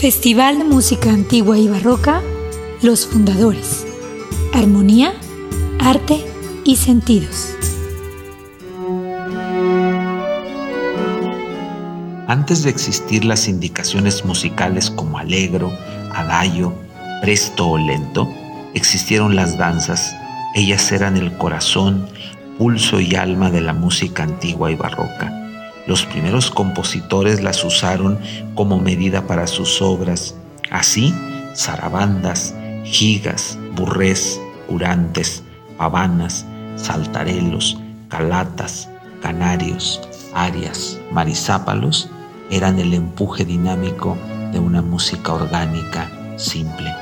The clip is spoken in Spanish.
Festival de Música Antigua y Barroca, Los Fundadores. Armonía, Arte y Sentidos. Antes de existir las indicaciones musicales como alegro, adagio, presto o lento, existieron las danzas. Ellas eran el corazón, pulso y alma de la música antigua y barroca. Los primeros compositores las usaron como medida para sus obras. Así, zarabandas, gigas, burrés, curantes, pavanas, saltarelos, calatas, canarios, arias, marisápalos eran el empuje dinámico de una música orgánica simple.